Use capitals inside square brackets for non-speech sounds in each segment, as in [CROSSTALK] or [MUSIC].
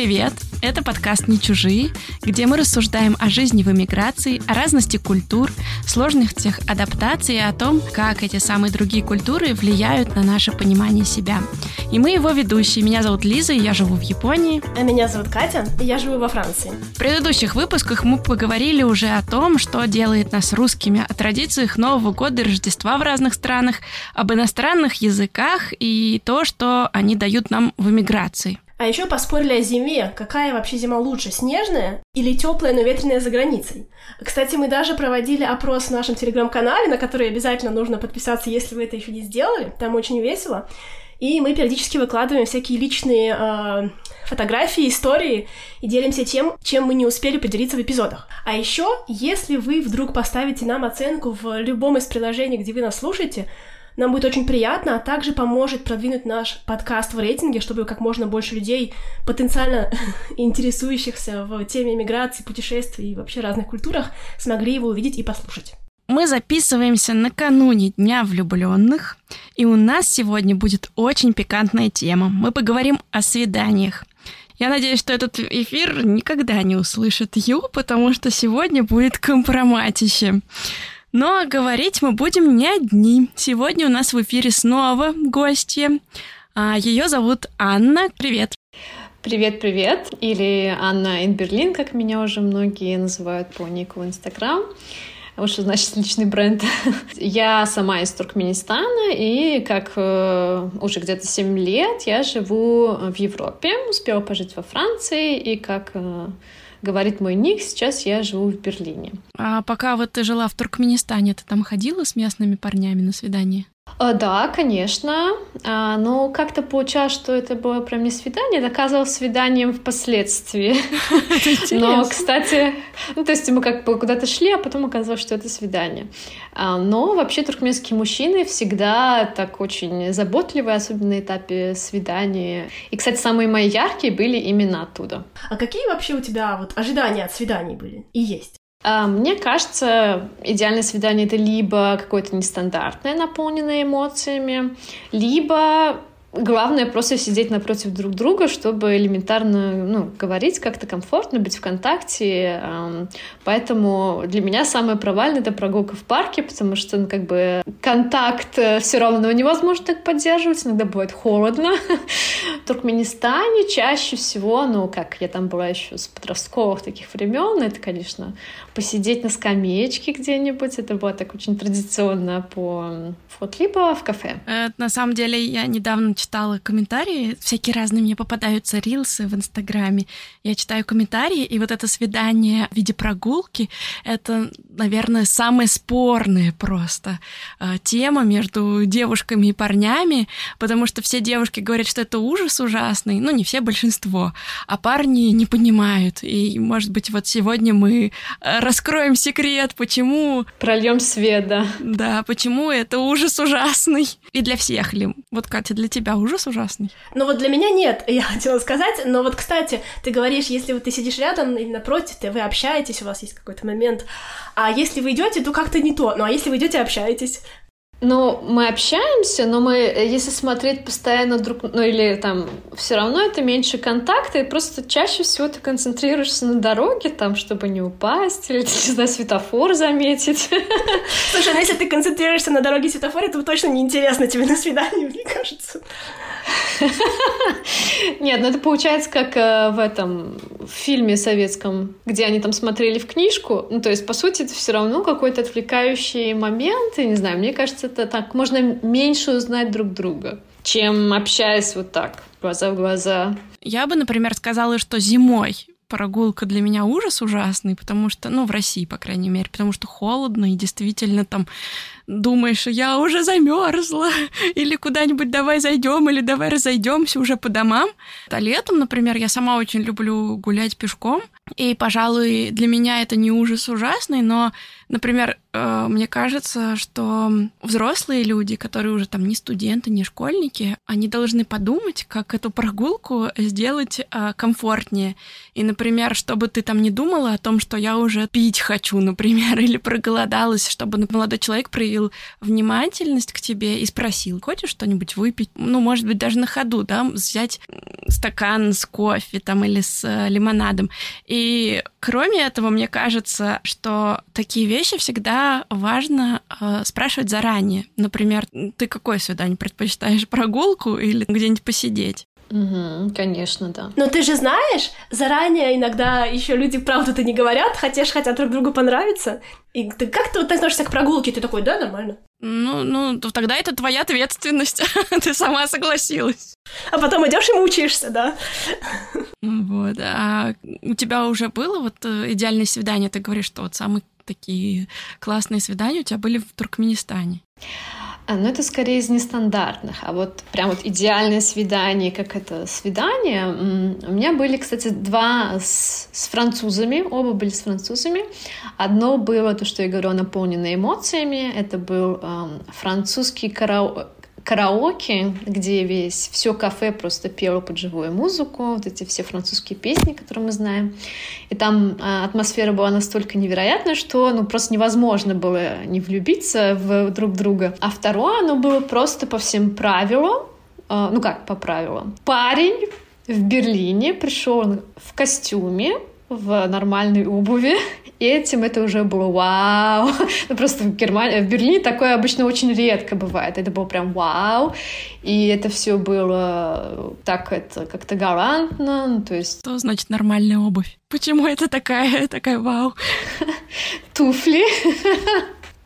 привет! Это подкаст «Не чужие», где мы рассуждаем о жизни в эмиграции, о разности культур, сложностях адаптации и о том, как эти самые другие культуры влияют на наше понимание себя. И мы его ведущие. Меня зовут Лиза, и я живу в Японии. А меня зовут Катя, и я живу во Франции. В предыдущих выпусках мы поговорили уже о том, что делает нас русскими, о традициях Нового года и Рождества в разных странах, об иностранных языках и то, что они дают нам в эмиграции. А еще поспорили о зиме. Какая вообще зима лучше, снежная или теплая, но ветреная за границей? Кстати, мы даже проводили опрос в нашем телеграм-канале, на который обязательно нужно подписаться, если вы это еще не сделали. Там очень весело. И мы периодически выкладываем всякие личные э, фотографии, истории и делимся тем, чем мы не успели поделиться в эпизодах. А еще, если вы вдруг поставите нам оценку в любом из приложений, где вы нас слушаете, нам будет очень приятно, а также поможет продвинуть наш подкаст в рейтинге, чтобы как можно больше людей, потенциально [LAUGHS] интересующихся в теме миграции, путешествий и вообще разных культурах, смогли его увидеть и послушать. Мы записываемся накануне Дня влюбленных, и у нас сегодня будет очень пикантная тема. Мы поговорим о свиданиях. Я надеюсь, что этот эфир никогда не услышит Ю, потому что сегодня будет компроматище. Но говорить мы будем не одни. Сегодня у нас в эфире снова гостья. А, Ее зовут Анна. Привет. Привет, привет. Или Анна Инберлин, как меня уже многие называют по нику в Инстаграм. Вот что значит личный бренд. [LAUGHS] я сама из Туркменистана, и как э, уже где-то 7 лет я живу в Европе, успела пожить во Франции, и как э, говорит мой ник, сейчас я живу в Берлине. А пока вот ты жила в Туркменистане, ты там ходила с местными парнями на свидание? А, да, конечно. А, но как-то получалось, что это было прям не свидание, это оказалось свиданием впоследствии. Но, кстати, ну, то есть мы как бы куда-то шли, а потом оказалось, что это свидание. А, но вообще туркменские мужчины всегда так очень заботливые, особенно на этапе свидания. И, кстати, самые мои яркие были именно оттуда. А какие вообще у тебя вот ожидания от свиданий были и есть? А, мне кажется, идеальное свидание это либо какое-то нестандартное, наполненное эмоциями, либо Главное просто сидеть напротив друг друга, чтобы элементарно ну, говорить как-то комфортно, быть в контакте. Поэтому для меня самое провальное — это прогулка в парке, потому что ну, как бы контакт э, все равно невозможно так поддерживать, иногда бывает холодно. [LAUGHS] В Туркменистане чаще всего, ну, как я там была еще с подростковых таких времен, это, конечно, посидеть на скамеечке где-нибудь. Это было так очень традиционно по вот либо в кафе. Э, на самом деле я недавно читала комментарии, всякие разные мне попадаются рилсы в Инстаграме. Я читаю комментарии, и вот это свидание в виде прогулки — это, наверное, самая спорная просто э, тема между девушками и парнями, потому что все девушки говорят, что это ужас ужасный, ну, не все, большинство, а парни не понимают. И, может быть, вот сегодня мы э, раскроем секрет, почему... Прольем свет, да. Да, почему это ужас ужасный. И для всех ли? Вот, Катя, для тебя ужас ужасный? Ну вот для меня нет, [LAUGHS] я хотела сказать. Но вот, кстати, ты говоришь, если вот ты сидишь рядом или напротив, ты, вы общаетесь, у вас есть какой-то момент. А если вы идете, то как-то не то. Ну а если вы идете, общаетесь, ну, мы общаемся, но мы, если смотреть постоянно друг, ну или там, все равно это меньше контакта, и просто чаще всего ты концентрируешься на дороге, там, чтобы не упасть, или, [LAUGHS] не знаю, светофор заметить. Слушай, ну если ты концентрируешься на дороге светофоре, то точно неинтересно тебе на свидание, мне кажется. [LAUGHS] Нет, ну это получается как э, в этом в фильме советском, где они там смотрели в книжку. Ну, то есть, по сути, это все равно какой-то отвлекающий момент. И не знаю, мне кажется, это так можно меньше узнать друг друга, чем общаясь вот так, глаза в глаза. Я бы, например, сказала, что зимой прогулка для меня ужас ужасный, потому что, ну, в России, по крайней мере, потому что холодно, и действительно там думаешь, я уже замерзла, [LAUGHS] или куда-нибудь давай зайдем, или давай разойдемся уже по домам. А летом, например, я сама очень люблю гулять пешком, и, пожалуй, для меня это не ужас ужасный, но Например, э, мне кажется, что взрослые люди, которые уже там не студенты, не школьники, они должны подумать, как эту прогулку сделать э, комфортнее. И, например, чтобы ты там не думала о том, что я уже пить хочу, [LAUGHS] например, или проголодалась, чтобы молодой человек проявил внимательность к тебе и спросил, хочешь что-нибудь выпить? Ну, может быть, даже на ходу, да, взять стакан с кофе там или с э, лимонадом. И кроме этого, мне кажется, что такие вещи всегда важно э, спрашивать заранее. Например, ты какое свидание предпочитаешь, прогулку или где-нибудь посидеть? Угу, конечно, да. Но ты же знаешь, заранее иногда еще люди правду-то не говорят, хотя же хотят друг другу понравиться. И ты как ты вот относишься к прогулке? Ты такой, да, нормально? Ну, ну, тогда это твоя ответственность. [LAUGHS] ты сама согласилась. А потом идешь и мучаешься, да? Вот. А у тебя уже было вот э, идеальное свидание? Ты говоришь, что вот самые такие классные свидания у тебя были в Туркменистане. А, ну, это скорее из нестандартных. А вот прям вот идеальное свидание, как это свидание, у меня были, кстати, два с, с французами, оба были с французами. Одно было то, что я говорю, наполнено эмоциями. Это был эм, французский караоке караоке, где весь все кафе просто пело под живую музыку, вот эти все французские песни, которые мы знаем. И там а, атмосфера была настолько невероятная, что ну просто невозможно было не влюбиться в друг друга. А второе, оно было просто по всем правилам, а, ну как по правилам. Парень в Берлине пришел в костюме, в нормальной обуви. И этим это уже было вау. Ну, просто в, Германии, в Берлине такое обычно очень редко бывает. Это было прям вау. И это все было так это как-то галантно. Ну, то есть... Что значит нормальная обувь? Почему это такая, [LAUGHS] такая вау? Туфли.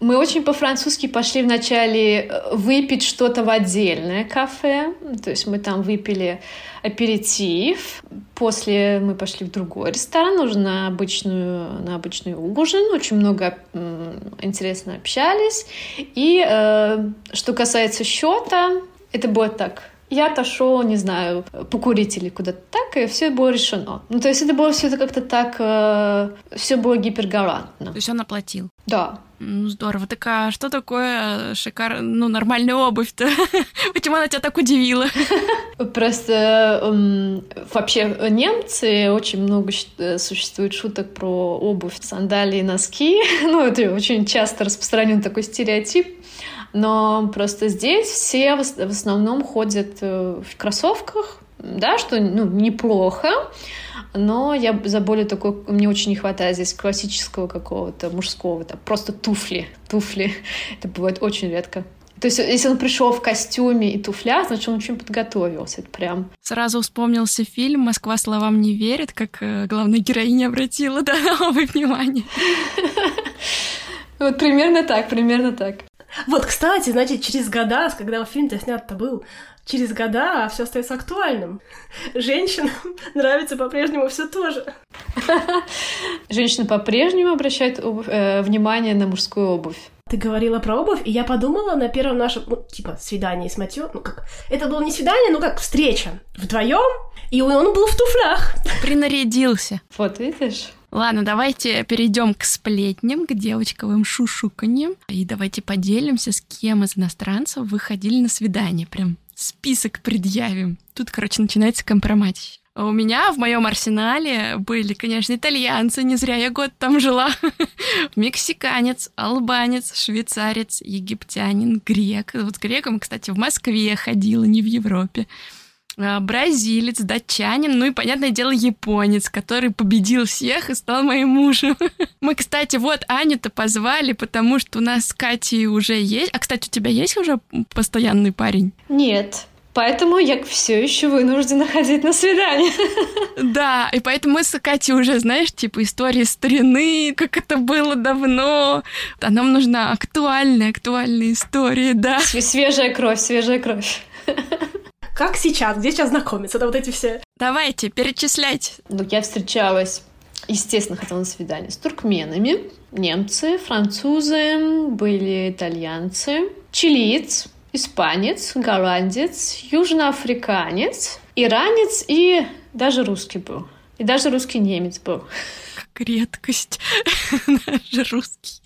Мы очень по-французски пошли вначале э, выпить что-то в отдельное кафе. То есть мы там выпили аперитив. После мы пошли в другой ресторан, уже на, обычную, на обычный ужин. Очень много интересно общались. И э, что касается счета, это было так я отошел, не знаю, покурить или куда-то так, и все было решено. Ну, то есть это было все как-то так, э, все было гипергалантно. То есть он оплатил? Да. Ну, здорово. Так а что такое шикар... ну, нормальная обувь-то? [LAUGHS] Почему она тебя так удивила? Просто эм, вообще немцы очень много э, существует шуток про обувь, сандалии, носки. [LAUGHS] ну, это очень часто распространен такой стереотип. Но просто здесь все в основном ходят э, в кроссовках, да, что ну, неплохо, но я за более такой, мне очень не хватает здесь классического какого-то мужского, там, просто туфли, туфли, [LAUGHS] это бывает очень редко. То есть, если он пришел в костюме и туфлях, значит, он очень подготовился. Это прям... Сразу вспомнился фильм «Москва словам не верит», как э, главная героиня обратила [LAUGHS] да, новое внимание. [LAUGHS] Вот примерно так, примерно так. Вот, кстати, значит, через года, когда фильм-то снят-то был, через года все остается актуальным. Женщинам [LAUGHS] нравится по-прежнему все тоже. Женщины по-прежнему обращают э, внимание на мужскую обувь. Ты говорила про обувь, и я подумала на первом нашем, ну, типа, свидании с Матьё, ну как, это было не свидание, ну как встреча вдвоем, и он был в туфлях. [LAUGHS] Принарядился. Вот, видишь? Ладно, давайте перейдем к сплетням, к девочковым шушуканьям. И давайте поделимся, с кем из иностранцев вы ходили на свидание. Прям список предъявим. Тут, короче, начинается компромат. У меня в моем арсенале были, конечно, итальянцы, не зря я год там жила. [LAUGHS] Мексиканец, албанец, швейцарец, египтянин, грек. Вот греком, кстати, в Москве ходила, не в Европе. А, бразилец, датчанин, ну и, понятное дело, японец, который победил всех и стал моим мужем. [LAUGHS] Мы, кстати, вот Аню-то позвали, потому что у нас с Катей уже есть... А, кстати, у тебя есть уже постоянный парень? Нет, Поэтому я все еще вынуждена ходить на свидание. [LAUGHS] Да, и поэтому мы с Катей уже, знаешь, типа истории старины, как это было давно. А нам нужна актуальная, актуальная история, да. Свежая кровь, свежая кровь. [LAUGHS] Как сейчас? Где сейчас знакомиться? Да вот эти все. Давайте, перечислять. Ну, я встречалась, естественно, хотела на свидание с туркменами, немцы, французы, были итальянцы, чилиец, испанец, голландец, южноафриканец, иранец и даже русский был. И даже русский немец был. редкость. [LAUGHS] Наш русский.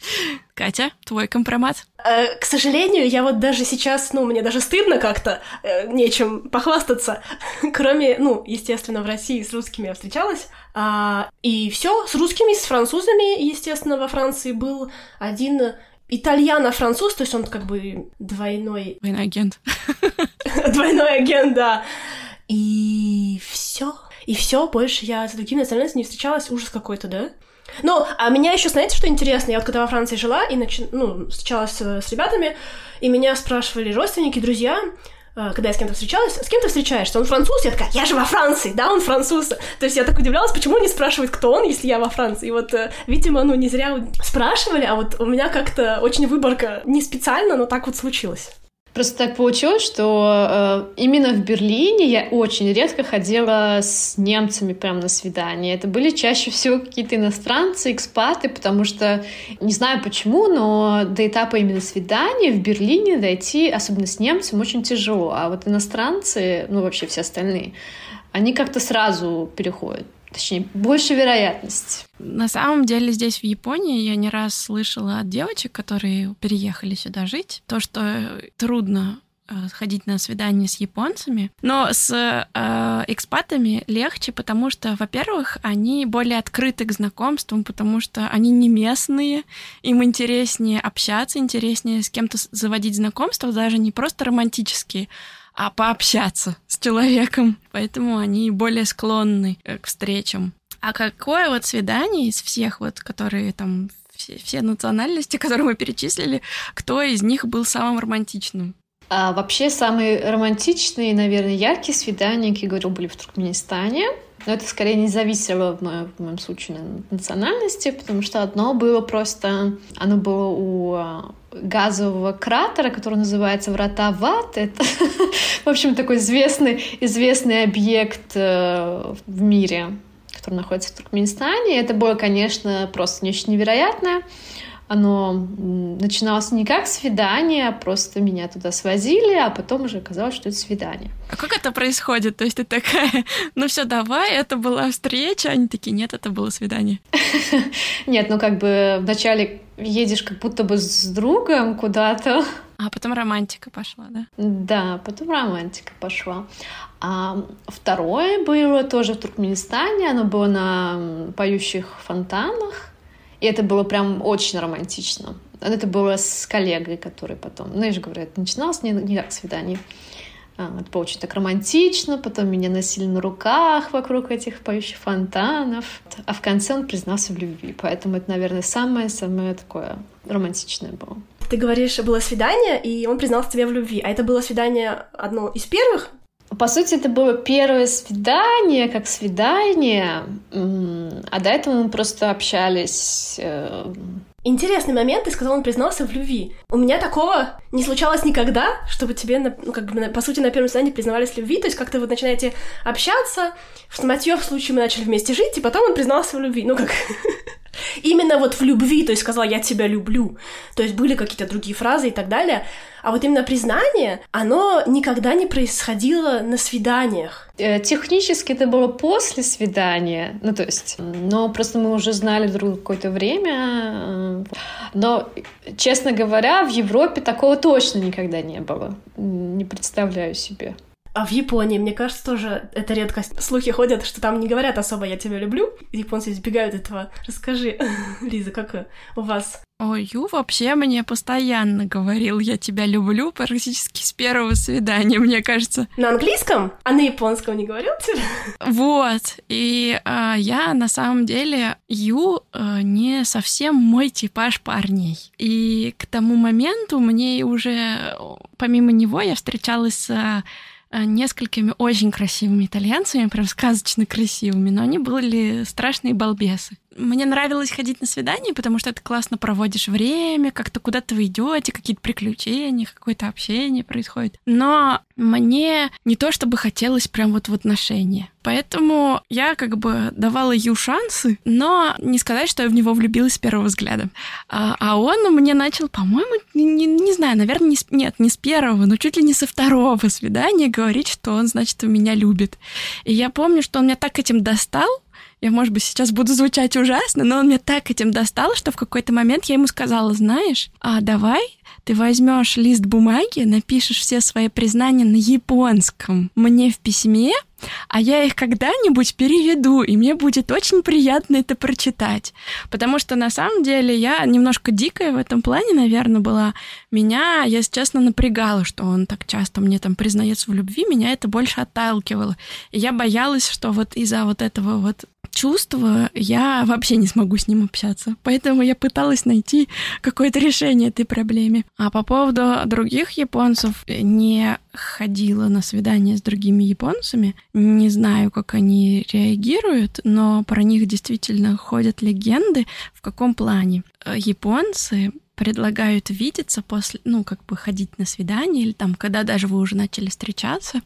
Катя, твой компромат? Э, к сожалению, я вот даже сейчас, ну, мне даже стыдно как-то, э, нечем похвастаться. [LAUGHS] Кроме, ну, естественно, в России с русскими я встречалась. А, и все, с русскими, с французами, естественно, во Франции был один итальяно-француз, то есть он как бы двойной... Двойной агент. [LAUGHS] Двойной агент, да. И все. И все, больше я с другими национальностями не встречалась. Ужас какой-то, да? Ну, а меня еще, знаете, что интересно? Я вот когда во Франции жила и начи... ну, встречалась с ребятами, и меня спрашивали родственники, друзья, э, когда я с кем-то встречалась, с кем ты встречаешься? Он француз? Я такая, я же во Франции, да, он француз. То есть я так удивлялась, почему не спрашивают, кто он, если я во Франции. И вот, э, видимо, ну, не зря спрашивали, а вот у меня как-то очень выборка не специально, но так вот случилось. Просто так получилось, что э, именно в Берлине я очень редко ходила с немцами прям на свидание. Это были чаще всего какие-то иностранцы, экспаты, потому что не знаю почему, но до этапа именно свидания в Берлине дойти, особенно с немцем, очень тяжело. А вот иностранцы, ну вообще все остальные, они как-то сразу переходят. Точнее, больше вероятность. На самом деле здесь, в Японии, я не раз слышала от девочек, которые переехали сюда жить, то, что трудно э, ходить на свидание с японцами, но с э, экспатами легче, потому что, во-первых, они более открыты к знакомствам, потому что они не местные, им интереснее общаться, интереснее с кем-то заводить знакомства, даже не просто романтические, а пообщаться с человеком. Поэтому они более склонны к встречам. А какое вот свидание из всех вот, которые там все, все национальности, [LAUGHS] которые мы перечислили, кто из них был самым романтичным? А вообще самые романтичные, наверное, яркие свидания, как я говорю, были в Туркменистане. Но это скорее не зависело в моем, в моем случае на национальности, потому что одно было просто... Оно было у а, газового кратера, который называется Врата Ват. Это, [LAUGHS] в общем, такой известный, известный объект э, в мире, который находится в Туркменистане. Это было, конечно, просто нечто невероятное оно начиналось не как свидание, а просто меня туда свозили, а потом уже оказалось, что это свидание. А как это происходит? То есть ты такая, [LAUGHS] ну все, давай, это была встреча, они такие, нет, это было свидание. [LAUGHS] Нет, ну как бы вначале едешь как будто бы с другом куда-то. А потом романтика пошла, да? Да, потом романтика пошла. А второе было тоже в Туркменистане, оно было на поющих фонтанах. И это было прям очень романтично. Это было с коллегой, который потом, ну, я же говорю, это начиналось не, не как свидание. А, это было очень так романтично, потом меня носили на руках вокруг этих поющих фонтанов. А в конце он признался в любви. Поэтому это, наверное, самое-самое такое романтичное было. Ты говоришь, было свидание, и он признался тебе в любви. А это было свидание одно из первых? По сути, это было первое свидание, как свидание, а до этого мы просто общались. Э, Интересный момент, ты сказал, он признался в любви. У меня такого не случалось никогда, чтобы тебе, ну, как бы, по сути, на первом свидании признавались в любви, то есть как-то вы начинаете общаться, в Матьё в случае мы начали вместе жить, и потом он признался в любви. Ну, как... [LAUGHS] Именно вот в любви, то есть сказала «я тебя люблю». То есть были какие-то другие фразы и так далее. А вот именно признание, оно никогда не происходило на свиданиях. Э, технически это было после свидания, ну то есть, но просто мы уже знали друг какое-то время. Э, но, честно говоря, в Европе такого точно никогда не было. Не представляю себе. А в Японии, мне кажется, тоже это редкость. Слухи ходят, что там не говорят особо «я тебя люблю», японцы избегают этого. Расскажи, [LAUGHS] Лиза, как у вас? Ой, Ю вообще мне постоянно говорил «я тебя люблю» практически с первого свидания, мне кажется. На английском? А на японском не говорил тебе? Вот. И э, я на самом деле Ю э, не совсем мой типаж парней. И к тому моменту мне уже, помимо него, я встречалась с Э, несколькими очень красивыми итальянцами, прям сказочно красивыми, но они были страшные балбесы. Мне нравилось ходить на свидания, потому что ты классно проводишь время, как-то куда-то вы идете, какие-то приключения, какое-то общение происходит. Но мне не то чтобы хотелось прям вот в отношения. Поэтому я как бы давала ей шансы, но не сказать, что я в него влюбилась с первого взгляда. А, а он мне начал, по-моему, не, не знаю, наверное, не с, нет, не с первого, но чуть ли не со второго свидания говорить, что он, значит, меня любит. И я помню, что он меня так этим достал, я, может быть, сейчас буду звучать ужасно, но он меня так этим достал, что в какой-то момент я ему сказала, знаешь, а давай ты возьмешь лист бумаги, напишешь все свои признания на японском мне в письме, а я их когда-нибудь переведу, и мне будет очень приятно это прочитать. Потому что на самом деле я немножко дикая в этом плане, наверное, была. Меня, если честно, напрягало, что он так часто мне там признается в любви, меня это больше отталкивало. И я боялась, что вот из-за вот этого вот чувства я вообще не смогу с ним общаться. Поэтому я пыталась найти какое-то решение этой проблеме. А по поводу других японцев, не ходила на свидание с другими японцами. Не знаю, как они реагируют, но про них действительно ходят легенды. В каком плане? Японцы предлагают видеться после, ну, как бы ходить на свидание, или там, когда даже вы уже начали встречаться,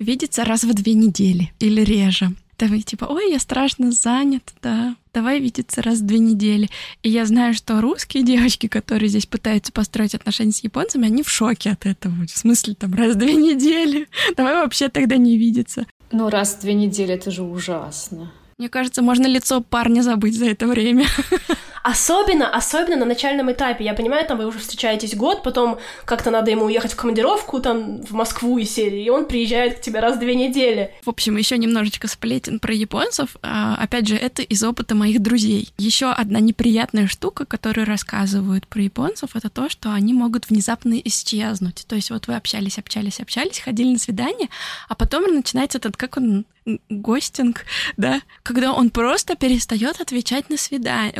видеться раз в две недели или реже. Там типа, ой, я страшно занят, да, давай видеться раз в две недели. И я знаю, что русские девочки, которые здесь пытаются построить отношения с японцами, они в шоке от этого. В смысле, там, раз в две недели? [LAUGHS] Давай вообще тогда не видеться. Ну, раз в две недели это же ужасно. Мне кажется, можно лицо парня забыть за это время. [LAUGHS] Особенно, особенно на начальном этапе. Я понимаю, там вы уже встречаетесь год, потом как-то надо ему уехать в командировку там в Москву и серии, и он приезжает к тебе раз в две недели. В общем, еще немножечко сплетен про японцев. А, опять же, это из опыта моих друзей. Еще одна неприятная штука, которую рассказывают про японцев, это то, что они могут внезапно исчезнуть. То есть вот вы общались, общались, общались, ходили на свидание, а потом начинается этот, как он гостинг, да, когда он просто перестает отвечать на свидание,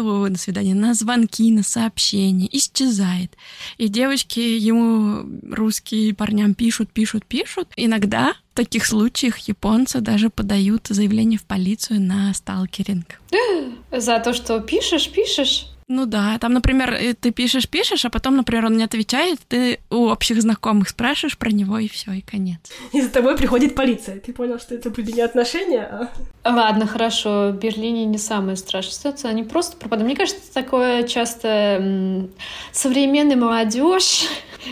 на звонки, на сообщения, исчезает. И девочки ему русские парням пишут, пишут, пишут. Иногда в таких случаях японцы даже подают заявление в полицию на сталкеринг. [GASPS] За то, что пишешь, пишешь, ну да, там, например, э, ты пишешь, пишешь, а потом, например, он не отвечает, ты у общих знакомых спрашиваешь про него, и все, и конец. И за тобой приходит полиция. Ты понял, что это были не отношения, а... Ладно, хорошо, в Берлине не самая страшная ситуация, они просто пропадают. Мне кажется, такое часто современная молодежь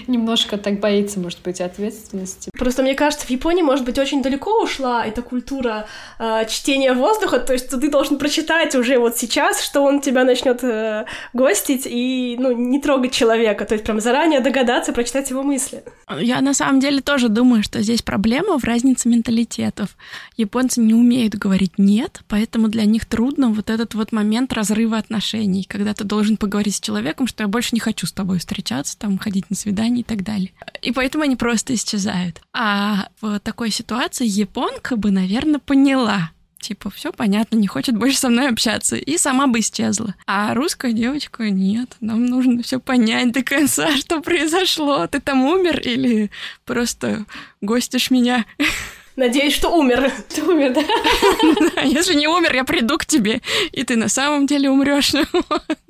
немножко так боится, может быть, ответственности. Просто мне кажется, в Японии, может быть, очень далеко ушла эта культура э, чтения воздуха, то есть ты должен прочитать уже вот сейчас, что он тебя начнет э, гостить и, ну, не трогать человека, то есть прям заранее догадаться, прочитать его мысли. Я на самом деле тоже думаю, что здесь проблема в разнице менталитетов. Японцы не умеют говорить «нет», поэтому для них трудно вот этот вот момент разрыва отношений, когда ты должен поговорить с человеком, что я больше не хочу с тобой встречаться, там, ходить на свидание и так далее. И поэтому они просто исчезают. А в такой ситуации японка бы, наверное, поняла, Типа, все понятно, не хочет больше со мной общаться. И сама бы исчезла. А русская девочка нет. Нам нужно все понять до конца, [LAUGHS] что произошло. Ты там умер или просто гостишь меня? [LAUGHS] Надеюсь, что умер. [LAUGHS] Ты умер, да? Если не умер, я приду к тебе, и ты на самом деле умрешь.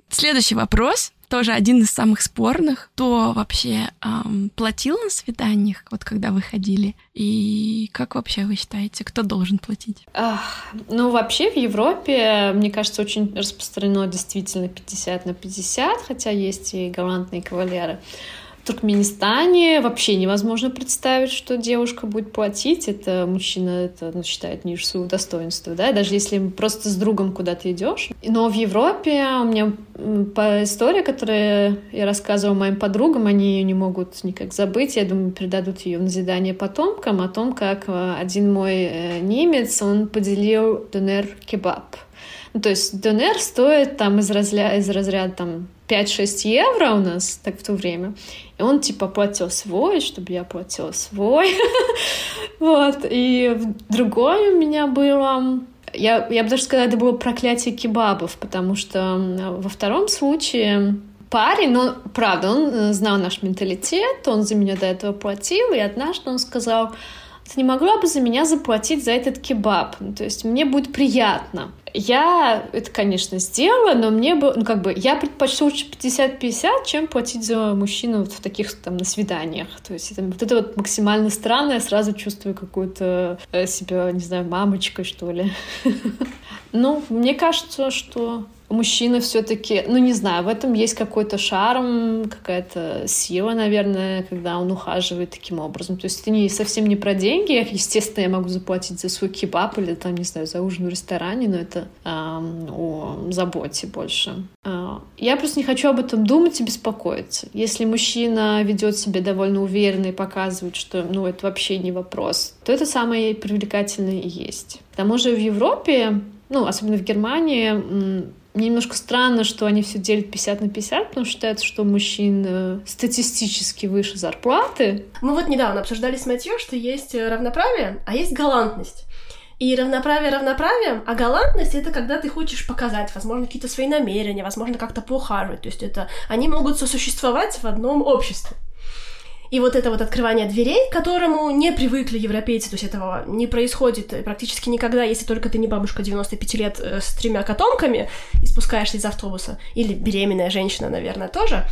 Следующий вопрос тоже один из самых спорных. Кто вообще эм, платил на свиданиях, вот когда вы ходили? И как вообще вы считаете, кто должен платить? Ах, ну, вообще в Европе, мне кажется, очень распространено действительно 50 на 50, хотя есть и галантные кавалеры. Туркменистане вообще невозможно представить, что девушка будет платить. Это мужчина это, ну, считает ниже своего достоинства, да, даже если просто с другом куда-то идешь. Но в Европе у меня по истории, которую я рассказывала моим подругам, они ее не могут никак забыть. Я думаю, передадут ее в назидание потомкам о том, как э, один мой э, немец, он поделил донер-кебаб. Ну, то есть донер стоит там из разряда, из разряда там 5-6 евро у нас так в то время. И он типа платил свой, чтобы я платила свой. [LAUGHS] вот. И другое у меня было... Я, я бы даже сказала, это было проклятие кебабов, потому что во втором случае парень, ну, правда, он э, знал наш менталитет, он за меня до этого платил, и однажды он сказал, ты не могла бы за меня заплатить за этот кебаб? То есть мне будет приятно. Я это, конечно, сделала, но мне бы, ну, как бы, я предпочту лучше 50-50, чем платить за мужчину вот в таких, там, на свиданиях. То есть это, вот это вот максимально странно, я сразу чувствую какую-то э, себя, не знаю, мамочкой, что ли. [LAUGHS] Ну, мне кажется, что мужчина все-таки, ну не знаю, в этом есть какой-то шарм, какая-то сила, наверное, когда он ухаживает таким образом. То есть это не совсем не про деньги. Естественно, я могу заплатить за свой кебаб или там, не знаю, за ужин в ресторане, но это эм, о заботе больше. Э, я просто не хочу об этом думать и беспокоиться. Если мужчина ведет себя довольно уверенно и показывает, что ну это вообще не вопрос, то это самое привлекательное и есть. К тому же в Европе ну, особенно в Германии, мне немножко странно, что они все делят 50 на 50, потому что считается, что мужчин э, статистически выше зарплаты. Мы вот недавно обсуждали с Матьё, что есть э, равноправие, а есть галантность. И равноправие равноправием, а галантность это когда ты хочешь показать, возможно, какие-то свои намерения, возможно, как-то поухаживать. То есть это они могут сосуществовать в одном обществе. И вот это вот открывание дверей, к которому не привыкли европейцы, то есть этого не происходит практически никогда, если только ты не бабушка 95 лет э, с тремя котомками и спускаешься из автобуса, или беременная женщина, наверное, тоже.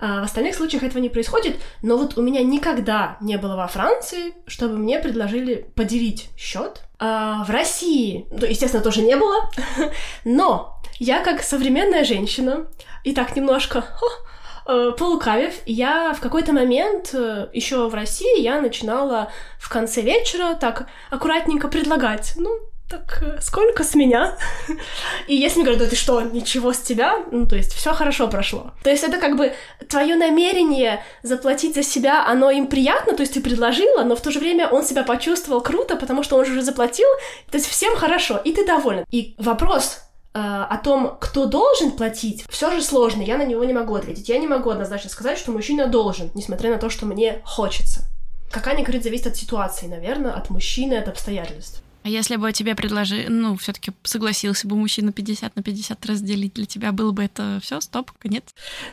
А в остальных случаях этого не происходит, но вот у меня никогда не было во Франции, чтобы мне предложили поделить счет. А в России, ну, естественно, тоже не было, [LAUGHS] но я как современная женщина, и так немножко [LAUGHS] э, полукавив, я в какой-то момент э, еще в России я начинала в конце вечера так аккуратненько предлагать, ну, так э, сколько с меня? [LAUGHS] И если мне говорят, да ты что, ничего с тебя, ну, то есть все хорошо прошло. То есть это как бы твое намерение заплатить за себя, оно им приятно, то есть ты предложила, но в то же время он себя почувствовал круто, потому что он же уже заплатил, то есть всем хорошо, и ты доволен. И вопрос, Э, о том, кто должен платить, все же сложно, я на него не могу ответить. Я не могу однозначно сказать, что мужчина должен, несмотря на то, что мне хочется. Как Аня говорит, зависит от ситуации, наверное, от мужчины, от обстоятельств. А если бы тебе предложили, ну, все-таки согласился бы мужчина 50 на 50 разделить, для тебя было бы это все, стоп, конец?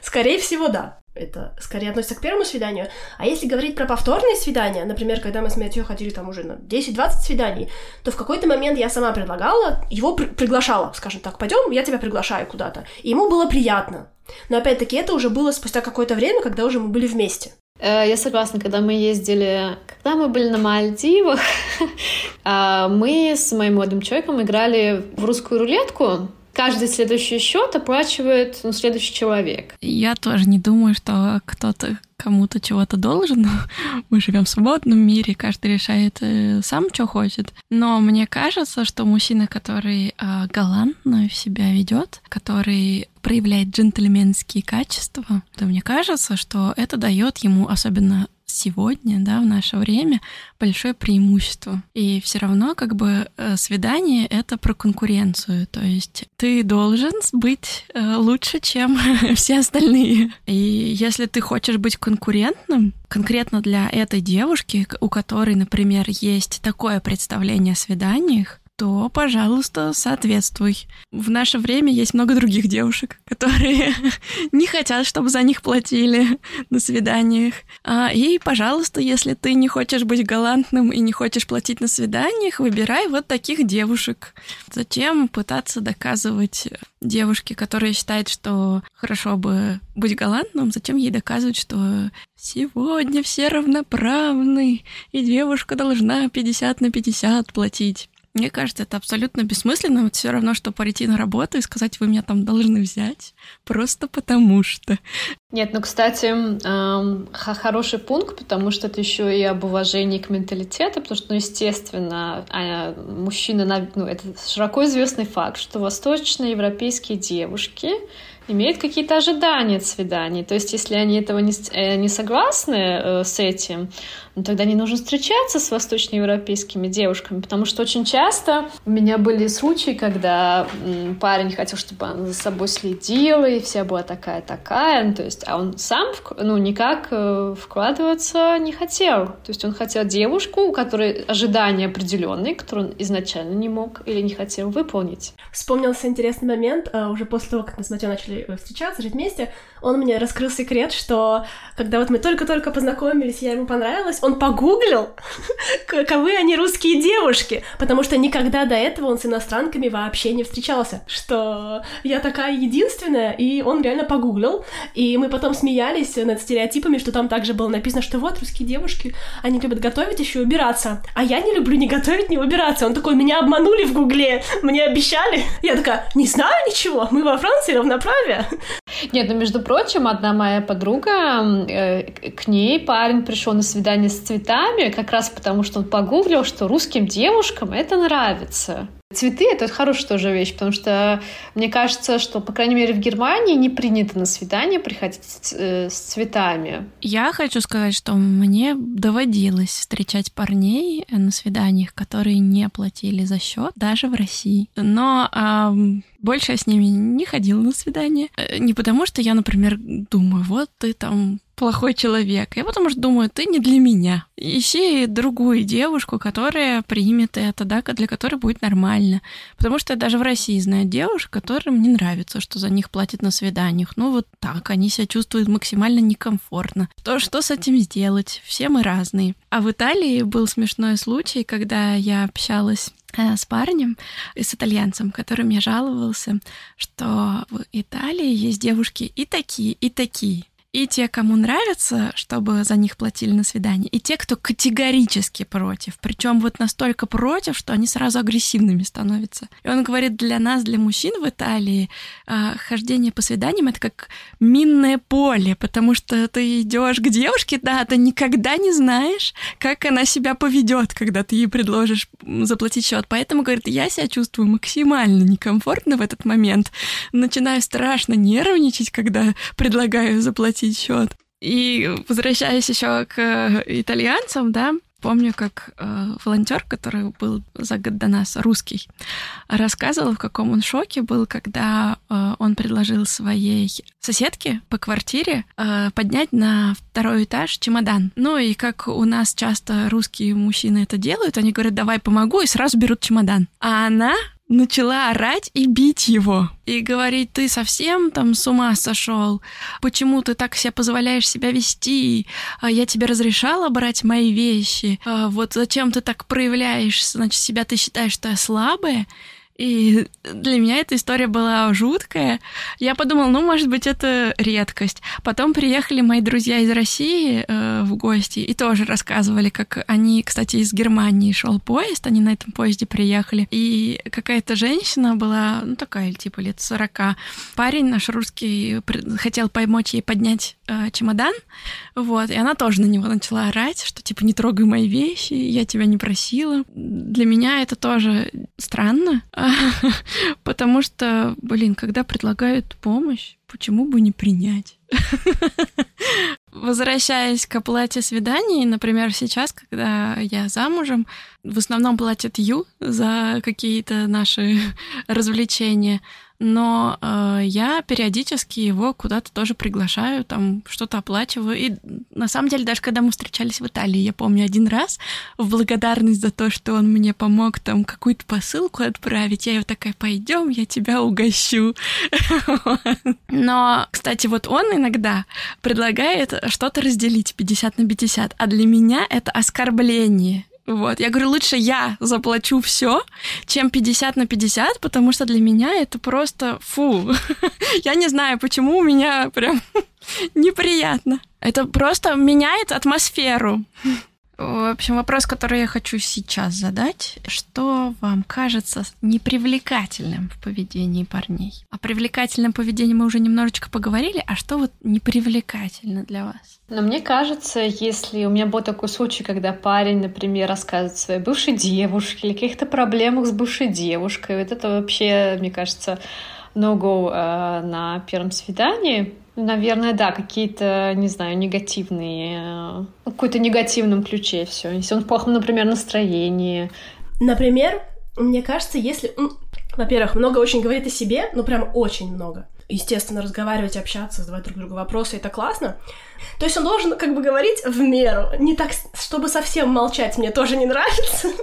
Скорее всего, да это скорее относится к первому свиданию. А если говорить про повторные свидания, например, когда мы с Мэтью ходили там уже на 10-20 свиданий, то в какой-то момент я сама предлагала, его при- приглашала, скажем так, пойдем, я тебя приглашаю куда-то. И ему было приятно. Но опять-таки это уже было спустя какое-то время, когда уже мы были вместе. Э, я согласна, когда мы ездили, когда мы были на Мальдивах, [LAUGHS] а, мы с моим молодым человеком играли в русскую рулетку, каждый следующий счет оплачивает ну, следующий человек. Я тоже не думаю, что кто-то кому-то чего-то должен. [LAUGHS] Мы живем в свободном мире, каждый решает э, сам, что хочет. Но мне кажется, что мужчина, который э, галантно себя ведет, который проявляет джентльменские качества, то мне кажется, что это дает ему, особенно сегодня, да, в наше время, большое преимущество. И все равно как бы э, свидание — это про конкуренцию. То есть ты должен быть э, лучше, чем [LAUGHS] все остальные. И если ты хочешь быть конкурентным, конкретно для этой девушки, у которой, например, есть такое представление о свиданиях, то, пожалуйста, соответствуй. В наше время есть много других девушек, которые [LAUGHS] не хотят, чтобы за них платили [LAUGHS] на свиданиях. А, и, пожалуйста, если ты не хочешь быть галантным и не хочешь платить на свиданиях, выбирай вот таких девушек. Затем пытаться доказывать девушке, которая считает, что хорошо бы быть галантным, затем ей доказывать, что сегодня все равноправны, и девушка должна 50 на 50 платить. Мне кажется, это абсолютно бессмысленно. Вот все равно, что пойти на работу и сказать, вы меня там должны взять, просто потому что. Нет, ну, кстати, эм, хороший пункт, потому что это еще и об уважении к менталитету, потому что, ну, естественно, а, мужчины, ну, это широко известный факт, что восточноевропейские девушки имеют какие-то ожидания от свиданий. То есть, если они этого не, э, не согласны э, с этим, ну, тогда не нужно встречаться с восточноевропейскими девушками, потому что очень часто у меня были случаи, когда парень хотел, чтобы она за собой следила, и вся была такая-такая, ну, то есть, а он сам, ну, никак э, вкладываться не хотел. То есть он хотел девушку, у которой ожидания определенные, которые он изначально не мог или не хотел выполнить. Вспомнился интересный момент, уже после того, как мы с Матё начали начали встречаться, жить вместе, он мне раскрыл секрет, что когда вот мы только-только познакомились, я ему понравилась, он погуглил, [LAUGHS] каковы они русские девушки, потому что никогда до этого он с иностранками вообще не встречался, что я такая единственная, и он реально погуглил, и мы потом смеялись над стереотипами, что там также было написано, что вот русские девушки, они любят готовить еще и убираться, а я не люблю ни готовить, ни убираться. Он такой, меня обманули в Гугле, мне обещали. Я такая, не знаю ничего, мы во Франции равноправие. Нет, ну, между прочим, одна моя подруга, э, к ней парень пришел на свидание с цветами, как раз потому, что он погуглил, что русским девушкам это нравится. Цветы — это хорошая тоже вещь, потому что мне кажется, что, по крайней мере, в Германии не принято на свидание приходить с, э, с цветами. Я хочу сказать, что мне доводилось встречать парней на свиданиях, которые не платили за счет, даже в России. Но эм, больше я с ними не ходила на свидание. Э, не потому, что я, например, думаю, вот ты там плохой человек. Я потому что думаю, ты не для меня. Ищи другую девушку, которая примет это, да, для которой будет нормально. Потому что я даже в России знаю девушек, которым не нравится, что за них платят на свиданиях. Ну вот так, они себя чувствуют максимально некомфортно. То, что с этим сделать? Все мы разные. А в Италии был смешной случай, когда я общалась э, с парнем, с итальянцем, который мне жаловался, что в Италии есть девушки и такие, и такие. И те, кому нравится, чтобы за них платили на свидание, и те, кто категорически против. Причем вот настолько против, что они сразу агрессивными становятся. И он говорит, для нас, для мужчин в Италии, а, хождение по свиданиям это как минное поле, потому что ты идешь к девушке, да, ты никогда не знаешь, как она себя поведет, когда ты ей предложишь заплатить счет. Поэтому, говорит, я себя чувствую максимально некомфортно в этот момент. Начинаю страшно нервничать, когда предлагаю заплатить счет. И возвращаясь еще к э, итальянцам, да, помню, как э, волонтер, который был за год до нас, русский, рассказывал, в каком он шоке был, когда э, он предложил своей соседке по квартире э, поднять на второй этаж чемодан. Ну и как у нас часто русские мужчины это делают, они говорят, давай помогу, и сразу берут чемодан. А она начала орать и бить его. И говорить, ты совсем там с ума сошел? Почему ты так себя позволяешь себя вести? А я тебе разрешала брать мои вещи? А вот зачем ты так проявляешь? Значит, себя ты считаешь, что я слабая? И для меня эта история была жуткая. Я подумала, ну, может быть, это редкость. Потом приехали мои друзья из России э, в гости и тоже рассказывали, как они, кстати, из Германии шел поезд, они на этом поезде приехали. И какая-то женщина была, ну, такая, типа, лет 40. Парень наш русский хотел помочь ей поднять э, чемодан, вот, и она тоже на него начала орать, что, типа, не трогай мои вещи, я тебя не просила. Для меня это тоже странно, [LAUGHS] Потому что, блин, когда предлагают помощь, почему бы не принять? [LAUGHS] Возвращаясь к оплате свиданий, например, сейчас, когда я замужем, в основном платят Ю за какие-то наши [LAUGHS] развлечения но э, я периодически его куда-то тоже приглашаю, там что-то оплачиваю. И на самом деле, даже когда мы встречались в Италии, я помню один раз в благодарность за то, что он мне помог там какую-то посылку отправить, я его такая, пойдем, я тебя угощу. [LAUGHS] Но, кстати, вот он иногда предлагает что-то разделить 50 на 50, а для меня это оскорбление. Вот, я говорю, лучше я заплачу все, чем 50 на 50, потому что для меня это просто фу. [LAUGHS] я не знаю, почему у меня прям [LAUGHS] неприятно. Это просто меняет атмосферу. В общем, вопрос, который я хочу сейчас задать. Что вам кажется непривлекательным в поведении парней? О привлекательном поведении мы уже немножечко поговорили, а что вот непривлекательно для вас? Но мне кажется, если у меня был такой случай, когда парень, например, рассказывает своей бывшей девушке или каких-то проблемах с бывшей девушкой, вот это вообще, мне кажется, no-go э, на первом свидании, Наверное, да, какие-то, не знаю, негативные, э, какой-то негативном ключе все. Если он в плохом, например, настроении. Например, мне кажется, если... Во-первых, много очень говорит о себе, ну прям очень много. Естественно, разговаривать, общаться, задавать друг другу вопросы, это классно. То есть он должен как бы говорить в меру. Не так, чтобы совсем молчать, мне тоже не нравится. [LAUGHS]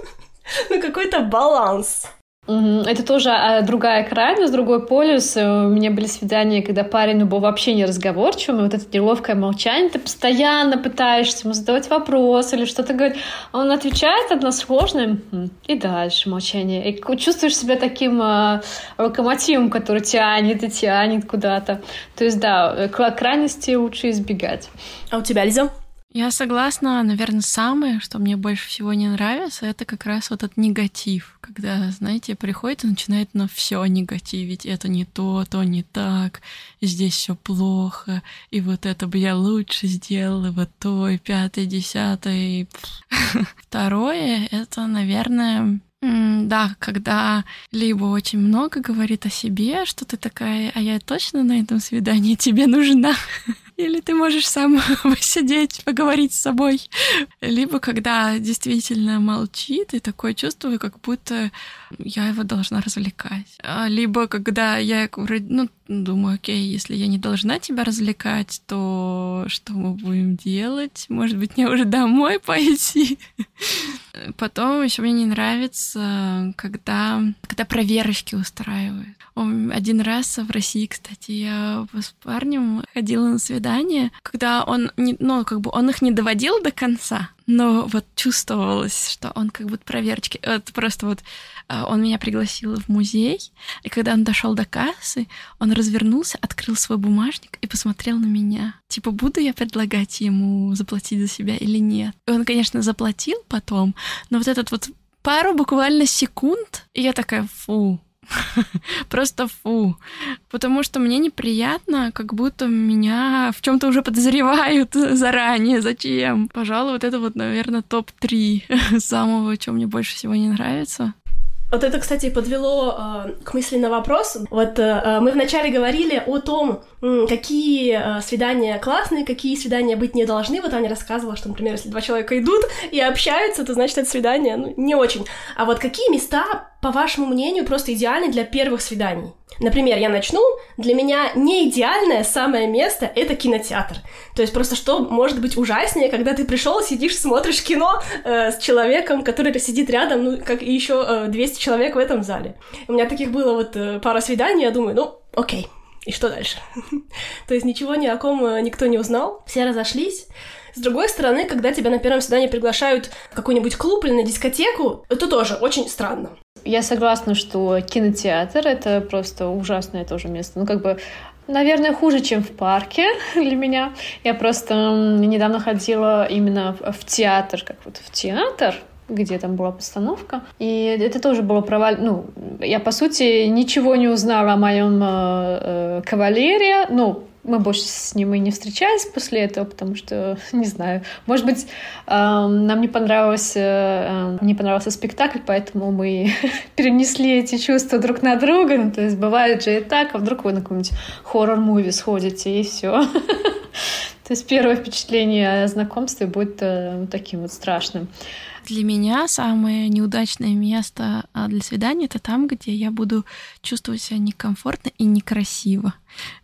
Ну, какой-то баланс. Это тоже а, другая крайность, другой полюс. У меня были свидания, когда парень ну, был вообще не разговорчивым, и вот это неловкое молчание, ты постоянно пытаешься ему задавать вопрос или что-то говорить. Он отвечает односложно, и дальше молчание. И чувствуешь себя таким э, локомотивом, который тянет и тянет куда-то. То есть, да, крайности лучше избегать. А у тебя, Лиза? Я согласна, наверное, самое, что мне больше всего не нравится, это как раз вот этот негатив, когда, знаете, приходит и начинает на все негативить. Это не то, то не так, здесь все плохо, и вот это бы я лучше сделала, вот то, и пятое, десятое. [LAUGHS] Второе, это, наверное, да, когда либо очень много говорит о себе, что ты такая, а я точно на этом свидании тебе нужна. [LAUGHS] Или ты можешь сам [LAUGHS] посидеть, поговорить с собой. Либо когда действительно молчит, и такое чувство, как будто я его должна развлекать. А, либо когда я ну, думаю, окей, если я не должна тебя развлекать, то что мы будем делать? Может быть, мне уже домой пойти? [LAUGHS] Потом еще мне не нравится, когда, когда проверочки устраивают. Один раз в России, кстати, я с парнем ходила на свидание, когда он, не, ну, как бы он их не доводил до конца, но вот чувствовалось, что он как будто проверочки. Это просто вот а, он меня пригласил в музей, и когда он дошел до кассы, он развернулся, открыл свой бумажник и посмотрел на меня. Типа, буду я предлагать ему заплатить за себя или нет? И он, конечно, заплатил потом, но вот этот вот пару буквально секунд, и я такая, фу, [LAUGHS] Просто фу. Потому что мне неприятно, как будто меня в чем-то уже подозревают [LAUGHS] заранее. Зачем? Пожалуй, вот это вот, наверное, топ-3 [LAUGHS] самого, что мне больше всего не нравится. Вот это, кстати, подвело э, к мысли на вопрос. Вот э, мы вначале говорили о том, какие э, свидания классные, какие свидания быть не должны. Вот Аня рассказывала, что, например, если два человека идут и общаются, то значит это свидание ну, не очень. А вот какие места, по вашему мнению, просто идеальны для первых свиданий? Например, я начну. Для меня не идеальное самое место — это кинотеатр. То есть просто что может быть ужаснее, когда ты пришел, сидишь, смотришь кино э, с человеком, который сидит рядом, ну, как и еще э, 200 человек в этом зале. У меня таких было вот э, пара свиданий, я думаю, ну, окей, и что дальше? [LAUGHS] То есть ничего ни о ком э, никто не узнал, все разошлись. С другой стороны, когда тебя на первом свидании приглашают в какой-нибудь клуб или на дискотеку, это тоже очень странно. Я согласна, что кинотеатр — это просто ужасное тоже место. Ну, как бы Наверное, хуже, чем в парке [LAUGHS] для меня. Я просто недавно ходила именно в театр, как вот в театр, где там была постановка. И это тоже было провал... Ну, я, по сути, ничего не узнала о моем э, э, кавалере. Ну, мы больше с ним и не встречались после этого, потому что, [LAUGHS] не знаю, может быть, э, нам не понравился, э, не понравился спектакль, поэтому мы [LAUGHS] перенесли эти чувства друг на друга. Ну, то есть бывает же и так, а вдруг вы на какой-нибудь хоррор-муви сходите, и все. [LAUGHS] То есть первое впечатление о знакомстве будет э, таким вот страшным. Для меня самое неудачное место а, для свидания это там, где я буду чувствовать себя некомфортно и некрасиво.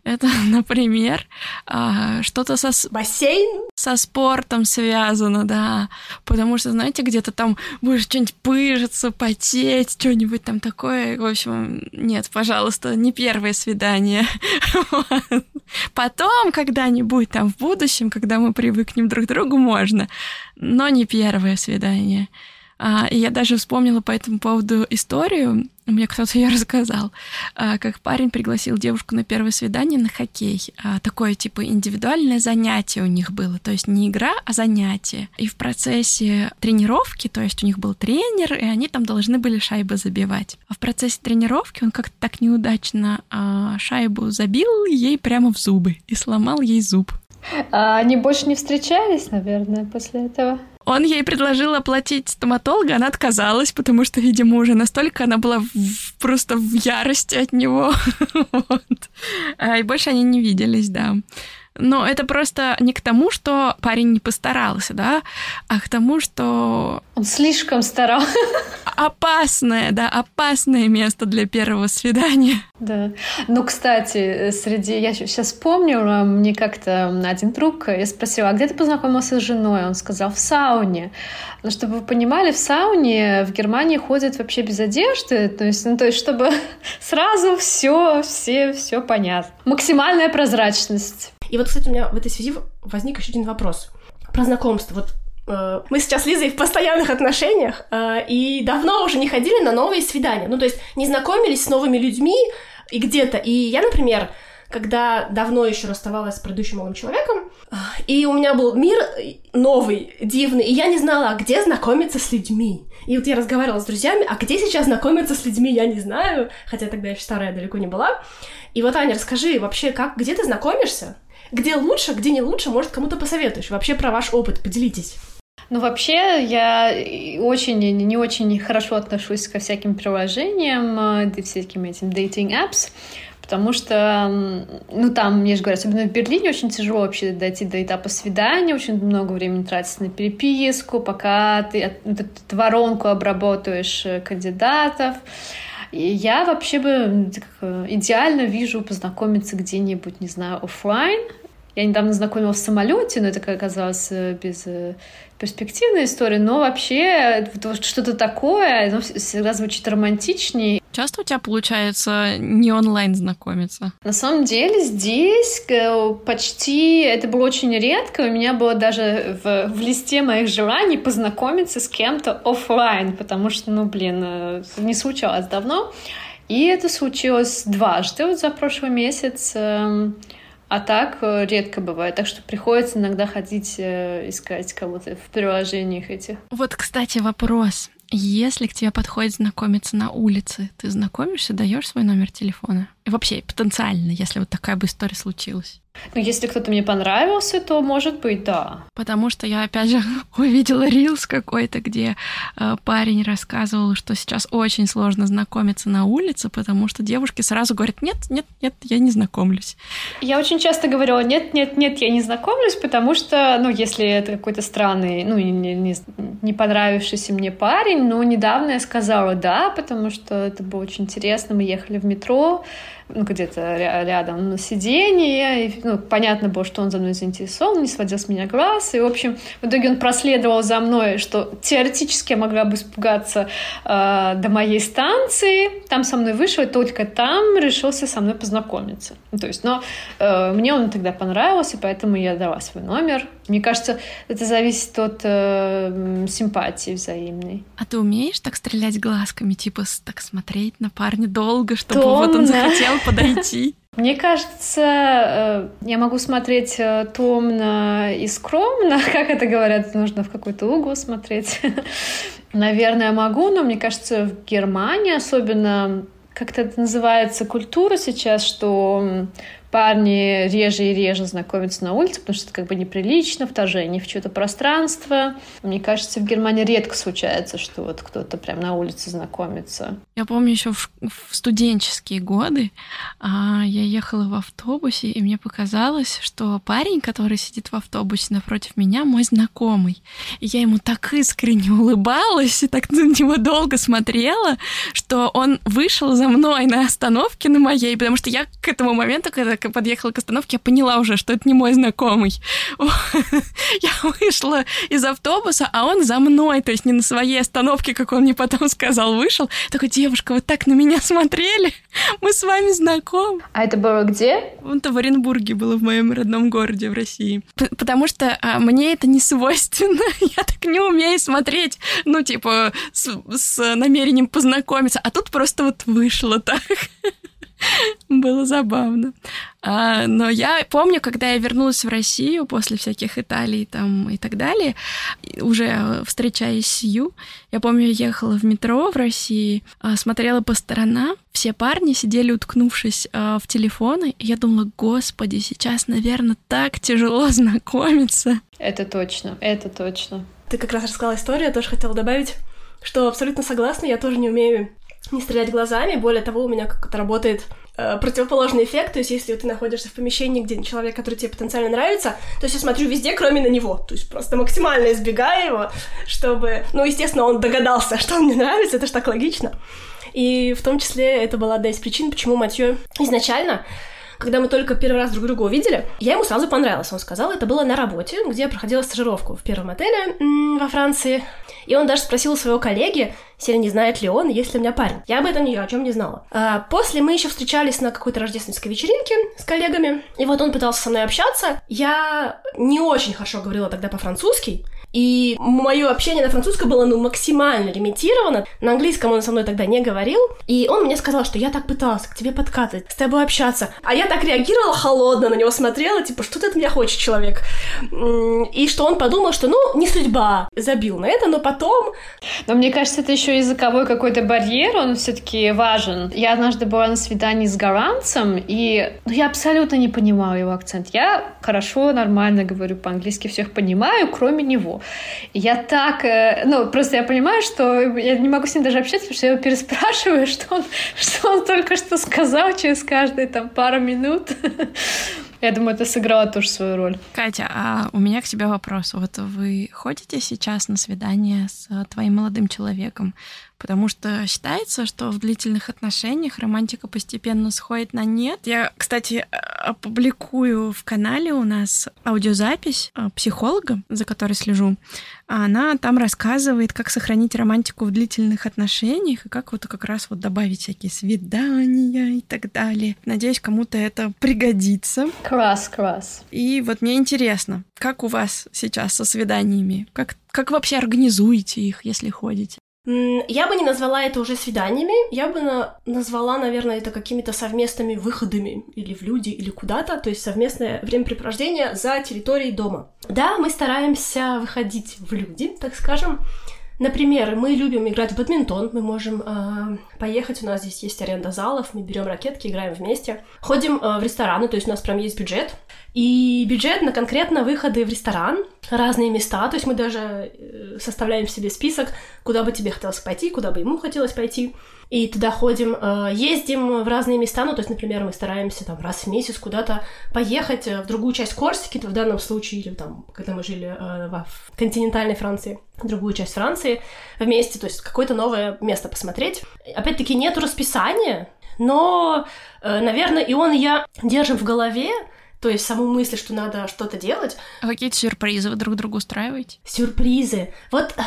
Это, [LAUGHS] например, а, что-то со... Бассейн? Со спортом связано, да. Потому что, знаете, где-то там будешь что-нибудь пыжиться, потеть, что-нибудь там такое. В общем, нет, пожалуйста, не первое свидание. [LAUGHS] Потом, когда-нибудь там в будущем, когда мы привыкнем друг к другу, можно. Но не первое свидание. А, и я даже вспомнила по этому поводу историю, мне кто-то ее рассказал, а, как парень пригласил девушку на первое свидание на хоккей. А, такое типа индивидуальное занятие у них было, то есть не игра, а занятие. И в процессе тренировки, то есть у них был тренер, и они там должны были шайбы забивать. А в процессе тренировки он как-то так неудачно шайбу забил ей прямо в зубы и сломал ей зуб. А они больше не встречались, наверное, после этого? Он ей предложил оплатить стоматолога, она отказалась, потому что, видимо, уже настолько она была в, просто в ярости от него. [LAUGHS] вот. а, и больше они не виделись, да. Но это просто не к тому, что парень не постарался, да, а к тому, что... Он слишком старался. [LAUGHS] опасное, да, опасное место для первого свидания. Да. Ну, кстати, среди... Я сейчас вспомнила, мне как-то один друг, я спросила, а где ты познакомился с женой? Он сказал, в сауне. Но чтобы вы понимали, в сауне в Германии ходят вообще без одежды, то есть, ну, то есть чтобы [LAUGHS] сразу все, все, все понятно. Максимальная прозрачность. И вот, кстати, у меня в этой связи возник еще один вопрос про знакомство. Вот э, мы сейчас с Лизой в постоянных отношениях э, и давно уже не ходили на новые свидания. Ну, то есть не знакомились с новыми людьми и где-то. И я, например, когда давно еще расставалась с предыдущим молодым человеком, и у меня был мир новый, дивный, и я не знала, а где знакомиться с людьми. И вот я разговаривала с друзьями, а где сейчас знакомиться с людьми, я не знаю, хотя тогда я еще старая далеко не была. И вот, Аня, расскажи вообще, как, где ты знакомишься? Где лучше, где не лучше, может, кому-то посоветуешь? Вообще про ваш опыт поделитесь. Ну, вообще, я очень, не очень хорошо отношусь ко всяким приложениям, э, всяким этим dating apps, потому что, ну, там, мне же говорят, особенно в Берлине очень тяжело вообще дойти до этапа свидания, очень много времени тратится на переписку, пока ты эту воронку обработаешь э, кандидатов. И я вообще бы э, идеально вижу познакомиться где-нибудь, не знаю, офлайн, я недавно знакомилась в самолете, но это оказалось э, без э, перспективная история, но вообще что-то такое, оно всегда звучит романтичнее. Часто у тебя получается не онлайн знакомиться? На самом деле здесь э, почти это было очень редко. У меня было даже в, в листе моих желаний познакомиться с кем-то офлайн, потому что, ну, блин, не случалось давно. И это случилось дважды вот за прошлый месяц. А так э, редко бывает. Так что приходится иногда ходить э, искать кого-то в приложениях этих. Вот, кстати, вопрос. Если к тебе подходит знакомиться на улице, ты знакомишься, даешь свой номер телефона? Вообще, потенциально, если вот такая бы история случилась. Ну, если кто-то мне понравился, то, может быть, да. Потому что я, опять же, [LAUGHS] увидела рилс какой-то, где э, парень рассказывал, что сейчас очень сложно знакомиться на улице, потому что девушки сразу говорят, нет, нет, нет, я не знакомлюсь. Я очень часто говорила, нет, нет, нет, я не знакомлюсь, потому что, ну, если это какой-то странный, ну, не, не, не понравившийся мне парень, но недавно я сказала да, потому что это было очень интересно, мы ехали в метро, ну, где-то рядом на сиденье, и, ну, понятно было, что он за мной заинтересован, не сводил с меня глаз, и, в общем, в итоге он проследовал за мной, что теоретически я могла бы испугаться э, до моей станции, там со мной вышел, и только там решился со мной познакомиться. То есть, но э, мне он тогда понравился, поэтому я дала свой номер. Мне кажется, это зависит от э, симпатии взаимной. А ты умеешь так стрелять глазками, типа так смотреть на парня долго, чтобы Томно. вот он захотел подойти. [LAUGHS] Мне кажется, э, я могу смотреть э, томно и скромно, [LAUGHS] как это говорят, нужно в какой-то угол смотреть. [LAUGHS] Наверное, могу, но мне кажется, в Германии особенно как-то это называется культура сейчас, что парни реже и реже знакомятся на улице, потому что это как бы неприлично, вторжение в чье-то пространство. Мне кажется, в Германии редко случается, что вот кто-то прям на улице знакомится. Я помню еще в, в студенческие годы а, я ехала в автобусе, и мне показалось, что парень, который сидит в автобусе напротив меня, мой знакомый. И я ему так искренне улыбалась и так на него долго смотрела, что он вышел за мной на остановке на моей, потому что я к этому моменту, когда подъехала к остановке, я поняла уже, что это не мой знакомый. [LAUGHS] Я вышла из автобуса, а он за мной, то есть не на своей остановке, как он мне потом сказал, вышел. Такой, девушка, вы так на меня [LAUGHS] смотрели, мы с вами знакомы. А это было где? Это в Оренбурге было, в моем родном городе в России. Потому что а, мне это не свойственно, [LAUGHS] я так не умею смотреть, ну, типа, с, с намерением познакомиться, а тут просто вот вышло так. [LAUGHS] Было забавно. А, но я помню, когда я вернулась в Россию после всяких Италий там и так далее, уже встречаясь с Ю, я помню, я ехала в метро в России, а, смотрела по сторонам, все парни сидели, уткнувшись а, в телефоны, и я думала, господи, сейчас, наверное, так тяжело [LAUGHS] знакомиться. Это точно, это точно. Ты как раз рассказала историю, я тоже хотела добавить, что абсолютно согласна, я тоже не умею не стрелять глазами. Более того, у меня как это работает э, противоположный эффект. То есть, если ты находишься в помещении, где человек, который тебе потенциально нравится, то есть я смотрю везде, кроме на него. То есть просто максимально избегаю его, чтобы... Ну, естественно, он догадался, [LAUGHS] что он мне нравится, это ж так логично. И в том числе это была одна из причин, почему Матьё изначально когда мы только первый раз друг друга увидели, я ему сразу понравилась. Он сказал, это было на работе, где я проходила стажировку в первом отеле во Франции. И он даже спросил у своего коллеги, если не знает ли он, есть ли у меня парень. Я об этом ни о чем не знала. А после мы еще встречались на какой-то рождественской вечеринке с коллегами, и вот он пытался со мной общаться. Я не очень хорошо говорила тогда по-французски, и мое общение на французском было ну, максимально лимитировано. На английском он со мной тогда не говорил. И он мне сказал, что я так пыталась к тебе подкатывать, с тобой общаться. А я так реагировала холодно, на него смотрела, типа, что ты от меня хочешь, человек? И что он подумал, что, ну, не судьба. Забил на это, но потом... Но мне кажется, это еще языковой какой-то барьер, он все-таки важен. Я однажды была на свидании с голландцем, и ну, я абсолютно не понимала его акцент. Я хорошо, нормально говорю по-английски, всех понимаю, кроме него. Я так... Э, ну, просто я понимаю, что я не могу с ним даже общаться, потому что я его переспрашиваю, [LAUGHS] что он, что он только что сказал через каждые там пару минут. [LAUGHS] Я думаю, это сыграло тоже свою роль. Катя, а у меня к тебе вопрос. Вот вы ходите сейчас на свидание с твоим молодым человеком? Потому что считается, что в длительных отношениях романтика постепенно сходит на нет. Я, кстати, опубликую в канале у нас аудиозапись э, психолога, за которой слежу. Она там рассказывает, как сохранить романтику в длительных отношениях и как вот как раз вот добавить всякие свидания и так далее. Надеюсь, кому-то это пригодится. Класс, класс. И вот мне интересно, как у вас сейчас со свиданиями? Как, как вообще организуете их, если ходите? Я бы не назвала это уже свиданиями, я бы на назвала, наверное, это какими-то совместными выходами или в люди, или куда-то, то есть совместное времяпрепровождение за территорией дома. Да, мы стараемся выходить в люди, так скажем, Например, мы любим играть в бадминтон, мы можем э, поехать, у нас здесь есть аренда залов, мы берем ракетки, играем вместе. Ходим э, в рестораны, то есть у нас прям есть бюджет. И бюджет на конкретно выходы в ресторан, разные места, то есть мы даже э, составляем себе список, куда бы тебе хотелось пойти, куда бы ему хотелось пойти и туда ходим, э, ездим в разные места, ну, то есть, например, мы стараемся там раз в месяц куда-то поехать в другую часть Корсики, в данном случае, или там, когда мы жили э, в континентальной Франции, другую часть Франции вместе, то есть какое-то новое место посмотреть. Опять-таки, нету расписания, но, э, наверное, и он, и я держим в голове, то есть саму мысль, что надо что-то делать. А какие-то сюрпризы вы друг другу устраиваете? Сюрпризы. Вот, э,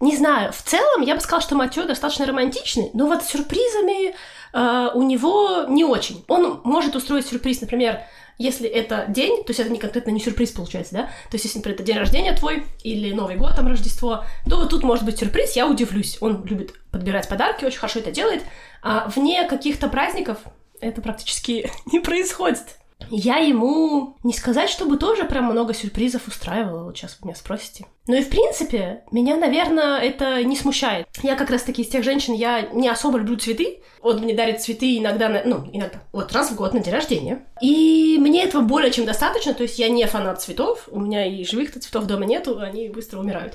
не знаю, в целом я бы сказала, что Матё достаточно романтичный, но вот с сюрпризами э, у него не очень. Он может устроить сюрприз, например, если это день, то есть это не конкретно не сюрприз получается, да? То есть если, например, это день рождения твой или Новый год, там, Рождество, то вот тут может быть сюрприз, я удивлюсь. Он любит подбирать подарки, очень хорошо это делает. А вне каких-то праздников это практически [LAUGHS] не происходит. Я ему не сказать, чтобы тоже прям много сюрпризов устраивала, вот сейчас вы меня спросите. Но и в принципе, меня, наверное, это не смущает. Я как раз таки из тех женщин, я не особо люблю цветы. Вот мне дарят цветы иногда, на, ну, иногда, вот раз в год на день рождения. И мне этого более чем достаточно, то есть я не фанат цветов, у меня и живых-то цветов дома нету, они быстро умирают.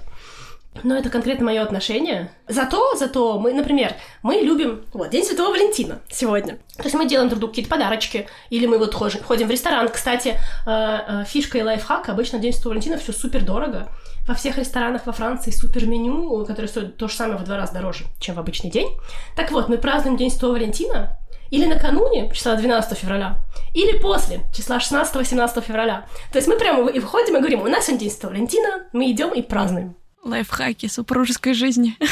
Но это конкретно мое отношение. Зато, зато мы, например, мы любим, вот, День Святого Валентина сегодня. То есть мы делаем друг другу какие-то подарочки, или мы вот ходим в ресторан. Кстати, э, э, фишка и лайфхак, обычно День Святого Валентина все супер дорого. Во всех ресторанах во Франции супер меню, которое стоит то же самое в два раза дороже, чем в обычный день. Так вот, мы празднуем День Святого Валентина, или накануне, числа 12 февраля, или после, числа 16-17 февраля. То есть мы прямо и выходим и говорим, у нас сегодня День Святого Валентина, мы идем и празднуем. Лайфхаки супружеской жизни. [LAUGHS]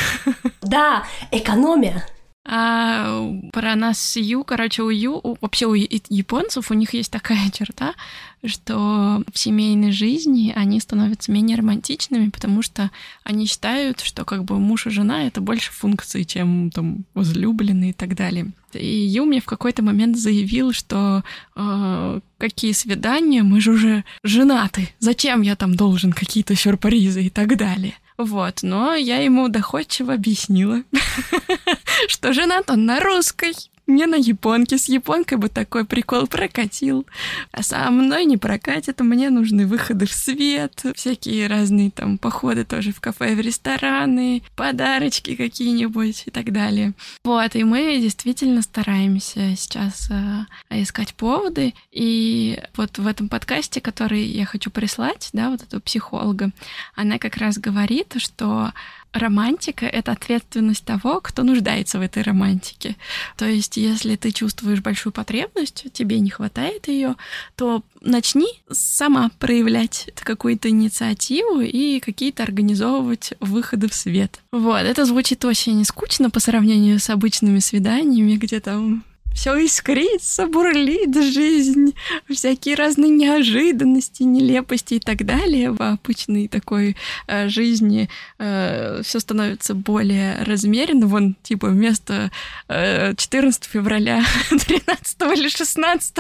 Да, экономия. А про нас с Ю, короче, у Ю, вообще у японцев у них есть такая [LAUGHS] черта, что в семейной жизни они становятся менее романтичными, потому что они считают, что как бы муж и жена — это больше функций, чем там возлюбленные и так далее. И Ю мне в какой-то момент заявил, что э, какие свидания, мы же уже женаты, зачем я там должен какие-то сюрпризы и так далее. Вот, но я ему доходчиво объяснила, [LAUGHS] что женат он на русской, мне на японке, с японкой бы такой прикол прокатил. А со мной не прокатит, мне нужны выходы в свет, всякие разные там походы тоже в кафе, в рестораны, подарочки какие-нибудь и так далее. Вот, и мы действительно стараемся сейчас э, искать поводы, и вот в этом подкасте, который я хочу прислать, да, вот эту психолога, она как раз говорит, что романтика — это ответственность того, кто нуждается в этой романтике. То есть, если ты чувствуешь большую потребность, тебе не хватает ее, то начни сама проявлять какую-то инициативу и какие-то организовывать выходы в свет. Вот, это звучит очень скучно по сравнению с обычными свиданиями, где там все искрится, бурлит жизнь, всякие разные неожиданности, нелепости и так далее. В обычной такой э, жизни э, все становится более размеренно. Вон, типа, вместо э, 14 февраля [LAUGHS] 13 или 16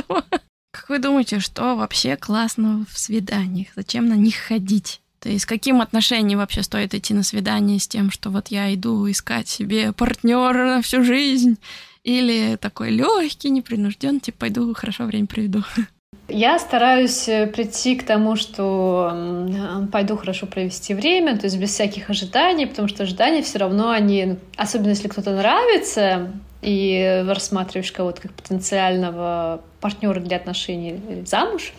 Как вы думаете, что вообще классно в свиданиях? Зачем на них ходить? То есть, каким отношением вообще стоит идти на свидание с тем, что вот я иду искать себе партнера на всю жизнь, или такой легкий, непринужденный, типа пойду хорошо время проведу. Я стараюсь э, прийти к тому, что пойду хорошо провести время, то есть без всяких ожиданий, потому что ожидания все равно они, особенно если кто-то нравится, и рассматриваешь кого-то как потенциального партнера для отношений замуж,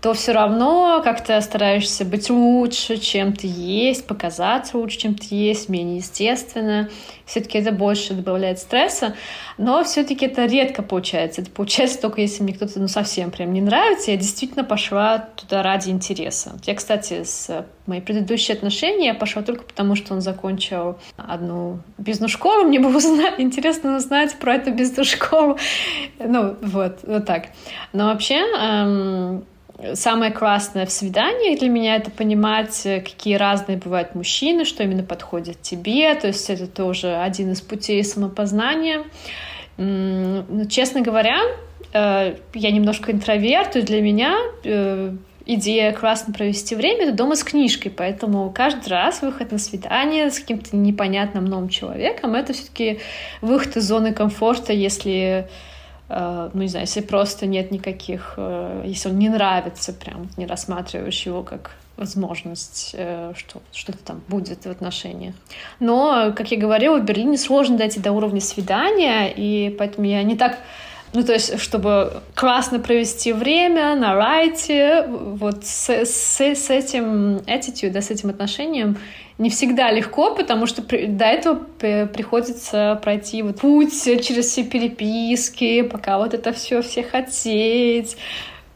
то все равно как-то стараешься быть лучше, чем ты есть, показаться лучше, чем ты есть, менее естественно. Все-таки это больше добавляет стресса, но все-таки это редко получается. Это получается только если мне кто-то ну, совсем прям не нравится. Я действительно пошла туда ради интереса. Я, кстати, с мои предыдущие отношения я пошла только потому, что он закончил одну бизнес-школу. Мне было интересно узнать про эту бизнес-школу. Ну, вот, вот так. Но вообще, эм, самое классное в свидании для меня это понимать, э, какие разные бывают мужчины, что именно подходит тебе. То есть это тоже один из путей самопознания. Но, ну, честно говоря, э, я немножко интроверт, и для меня э, идея классно провести время — это дома с книжкой, поэтому каждый раз выход на свидание с каким-то непонятным новым человеком — это все таки выход из зоны комфорта, если ну, не знаю, если просто нет никаких, э, если он не нравится, прям не рассматриваешь его как возможность, э, что что-то там будет в отношениях. Но, как я говорила, в Берлине сложно дойти до уровня свидания, и поэтому я не так ну, то есть, чтобы классно провести время на райте, вот с, с, с этим attitude, да, с этим отношением не всегда легко, потому что до этого приходится пройти вот путь через все переписки, пока вот это все все хотеть.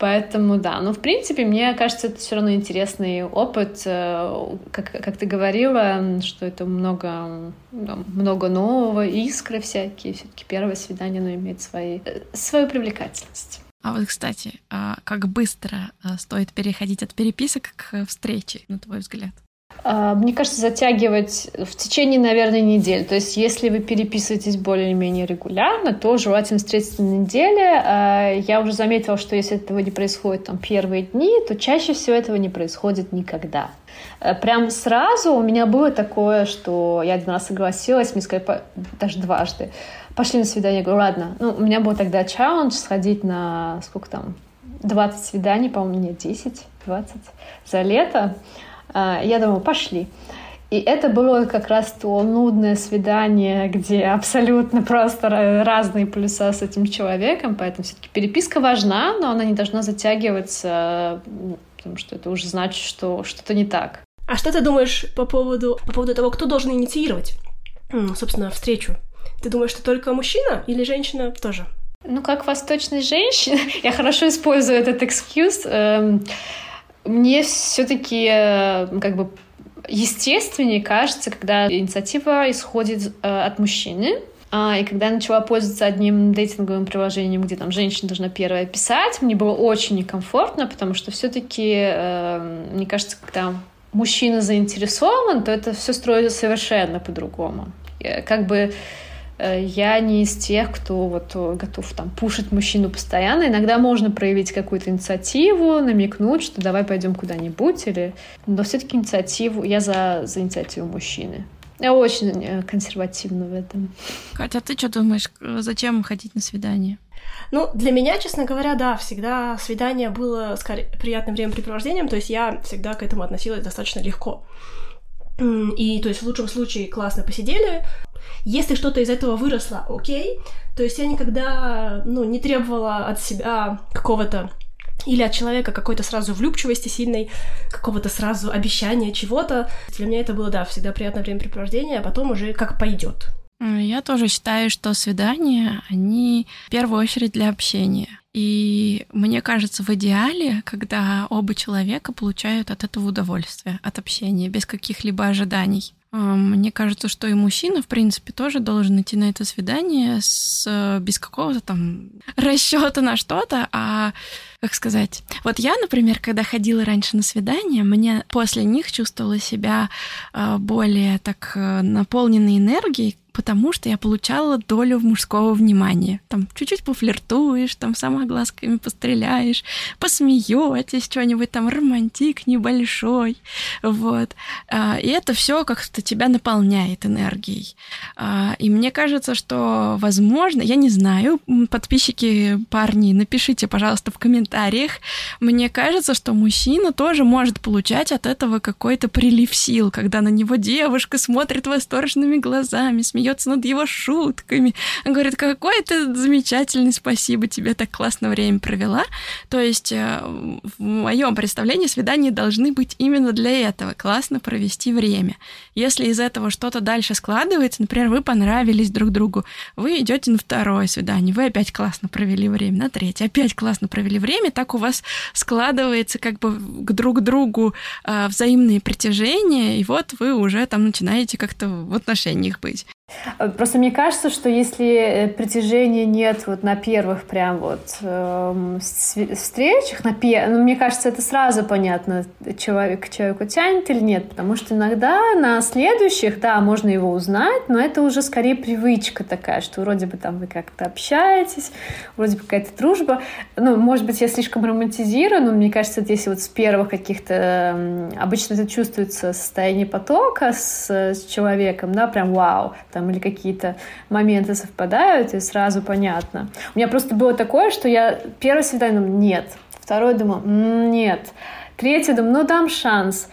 Поэтому да, но в принципе, мне кажется, это все равно интересный опыт. Э, как, как ты говорила, что это много, много нового, искры всякие. Все-таки первое свидание, оно имеет свои, э, свою привлекательность. А вот, кстати, а как быстро э, стоит переходить от переписок к встрече, на твой взгляд? А, мне кажется, затягивать в течение, наверное, недели. То есть, если вы переписываетесь более-менее регулярно, то желательно встретиться на неделе. А, я уже заметила, что если этого не происходит там первые дни, то чаще всего этого не происходит никогда. А, прям сразу у меня было такое, что я один раз согласилась, мне сказали, даже дважды, пошли на свидание. Я говорю, ладно. Ну, у меня был тогда челлендж сходить на, сколько там, 20 свиданий, по-моему, нет, 10, 20 за лето. А, я думаю, пошли. И это было как раз то нудное свидание, где абсолютно просто разные плюса с этим человеком, поэтому все-таки переписка важна, но она не должна затягиваться, потому что это уже значит, что что-то не так. А что ты думаешь по поводу, по поводу того, кто должен инициировать, собственно, встречу? Ты думаешь, что только мужчина или женщина тоже? Ну, как восточная женщина, [LAUGHS] я хорошо использую этот экскьюз. Мне все-таки э, как бы естественнее кажется, когда инициатива исходит э, от мужчины, а, и когда я начала пользоваться одним дейтинговым приложением, где там женщина должна первая писать, мне было очень некомфортно, потому что все-таки, э, мне кажется, когда мужчина заинтересован, то это все строится совершенно по-другому. Как бы Э, я не из тех, кто вот э, готов там пушить мужчину постоянно. Иногда можно проявить какую-то инициативу, намекнуть, что давай пойдем куда-нибудь, или... но все-таки инициативу, я за, за инициативу мужчины. Я очень э, консервативна в этом. Катя, а ты что думаешь, зачем ходить на свидание? Ну, для меня, честно говоря, да, всегда свидание было скорее приятным времяпрепровождением, то есть я всегда к этому относилась достаточно легко. И, то есть, в лучшем случае классно посидели. Если что-то из этого выросло, окей. То есть я никогда, ну, не требовала от себя какого-то или от человека какой-то сразу влюбчивости сильной, какого-то сразу обещания чего-то. Для меня это было, да, всегда приятное времяпрепровождение, а потом уже как пойдет. Я тоже считаю, что свидания, они в первую очередь для общения. И мне кажется, в идеале, когда оба человека получают от этого удовольствие, от общения, без каких-либо ожиданий. Мне кажется, что и мужчина, в принципе, тоже должен идти на это свидание с, без какого-то там расчета на что-то, а как сказать. Вот я, например, когда ходила раньше на свидания, мне после них чувствовала себя а, более так э, наполненной энергией, потому что я получала долю мужского внимания. Там чуть-чуть пофлиртуешь, там сама глазками постреляешь, посмеетесь, что-нибудь там романтик небольшой, вот. А, и это все как-то тебя наполняет энергией. А, и мне кажется, что, возможно, я не знаю, подписчики, парни, напишите, пожалуйста, в комментариях. Мне кажется, что мужчина тоже может получать от этого какой-то прилив сил, когда на него девушка смотрит восторженными глазами, смеется смеется над его шутками. Говорит, какой ты замечательный, спасибо тебе, так классно время провела. То есть э, в моем представлении свидания должны быть именно для этого, классно провести время. Если из этого что-то дальше складывается, например, вы понравились друг другу, вы идете на второе свидание, вы опять классно провели время, на третье, опять классно провели время, так у вас складывается как бы к друг другу э, взаимные притяжения, и вот вы уже там начинаете как-то в отношениях быть. Просто мне кажется, что если э, притяжения нет вот на первых прям вот э, встречах, на пе... ну, мне кажется, это сразу понятно, человек к человеку тянет или нет, потому что иногда на следующих, да, можно его узнать, но это уже скорее привычка такая, что вроде бы там вы как-то общаетесь, вроде бы какая-то дружба. Ну, может быть, я слишком романтизирую, но мне кажется, если вот с первых каких-то... Обычно это чувствуется состояние потока с, с человеком, да, прям вау, там или какие-то моменты совпадают, и сразу понятно. У меня просто было такое, что я первое свидание думаю, нет, второе думаю, нет, третье думаю, ну дам шанс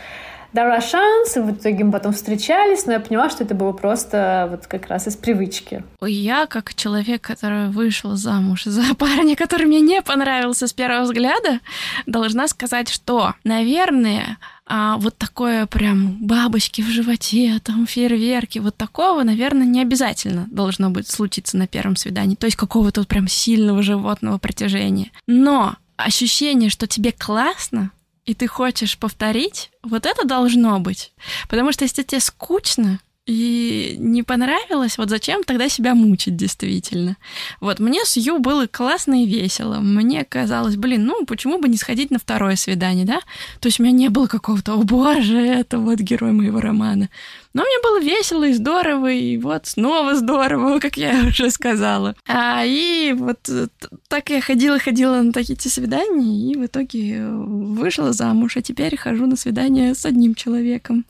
дала шанс, и в итоге мы потом встречались, но я поняла, что это было просто вот как раз из привычки. Я, как человек, который вышел замуж за [LAUGHS] парня, который мне не понравился с первого взгляда, должна сказать, что, наверное, а вот такое прям бабочки в животе, там фейерверки, вот такого, наверное, не обязательно должно быть случиться на первом свидании. То есть какого-то вот прям сильного животного притяжения. Но ощущение, что тебе классно, и ты хочешь повторить, вот это должно быть. Потому что если тебе скучно, и не понравилось, вот зачем тогда себя мучить действительно? Вот мне с Ю было классно и весело. Мне казалось, блин, ну почему бы не сходить на второе свидание, да? То есть у меня не было какого-то, о боже, это вот герой моего романа. Но мне было весело и здорово, и вот снова здорово, [LAUGHS] как я уже сказала. А, и вот э, так я ходила-ходила на такие свидания, и в итоге вышла замуж, а теперь хожу на свидание с одним человеком.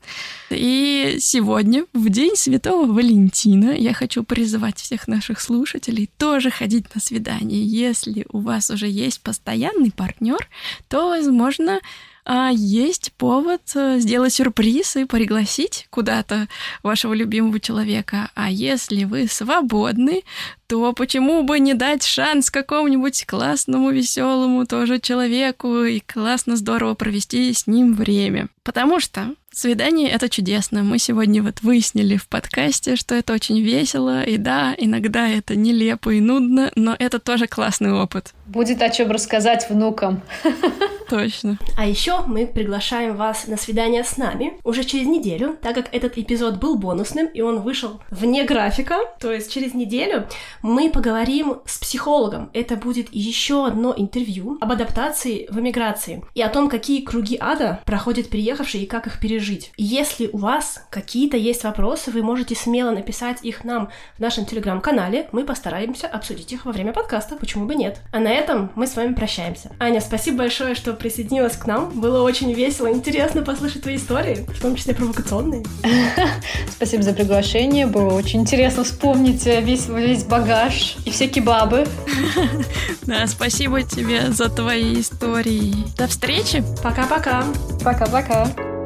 И сегодня, в день Святого Валентина, я хочу призывать всех наших слушателей тоже ходить на свидание. Если у вас уже есть постоянный партнер, то, возможно, а есть повод э, сделать сюрприз и пригласить куда-то вашего любимого человека. А если вы свободны, то почему бы не дать шанс какому-нибудь классному, веселому тоже человеку и классно здорово провести с ним время? Потому что свидание — это чудесно. Мы сегодня вот выяснили в подкасте, что это очень весело, и да, иногда это нелепо и нудно, но это тоже классный опыт. Будет о чем рассказать внукам. Точно. А еще мы приглашаем вас на свидание с нами уже через неделю, так как этот эпизод был бонусным, и он вышел вне графика, то есть через неделю мы поговорим с психологом. Это будет еще одно интервью об адаптации в эмиграции и о том, какие круги ада проходят приехавшие и как их пережить жить. Если у вас какие-то есть вопросы, вы можете смело написать их нам в нашем телеграм-канале. Мы постараемся обсудить их во время подкаста, почему бы нет. А на этом мы с вами прощаемся. Аня, спасибо большое, что присоединилась к нам. Было очень весело, интересно послушать твои истории, в том числе провокационные. [LAUGHS] Спасибо за приглашение. Было очень интересно вспомнить весь, весь багаж и все кебабы. [LAUGHS] Да, спасибо тебе за твои истории. До встречи. Пока-пока. Пока-пока.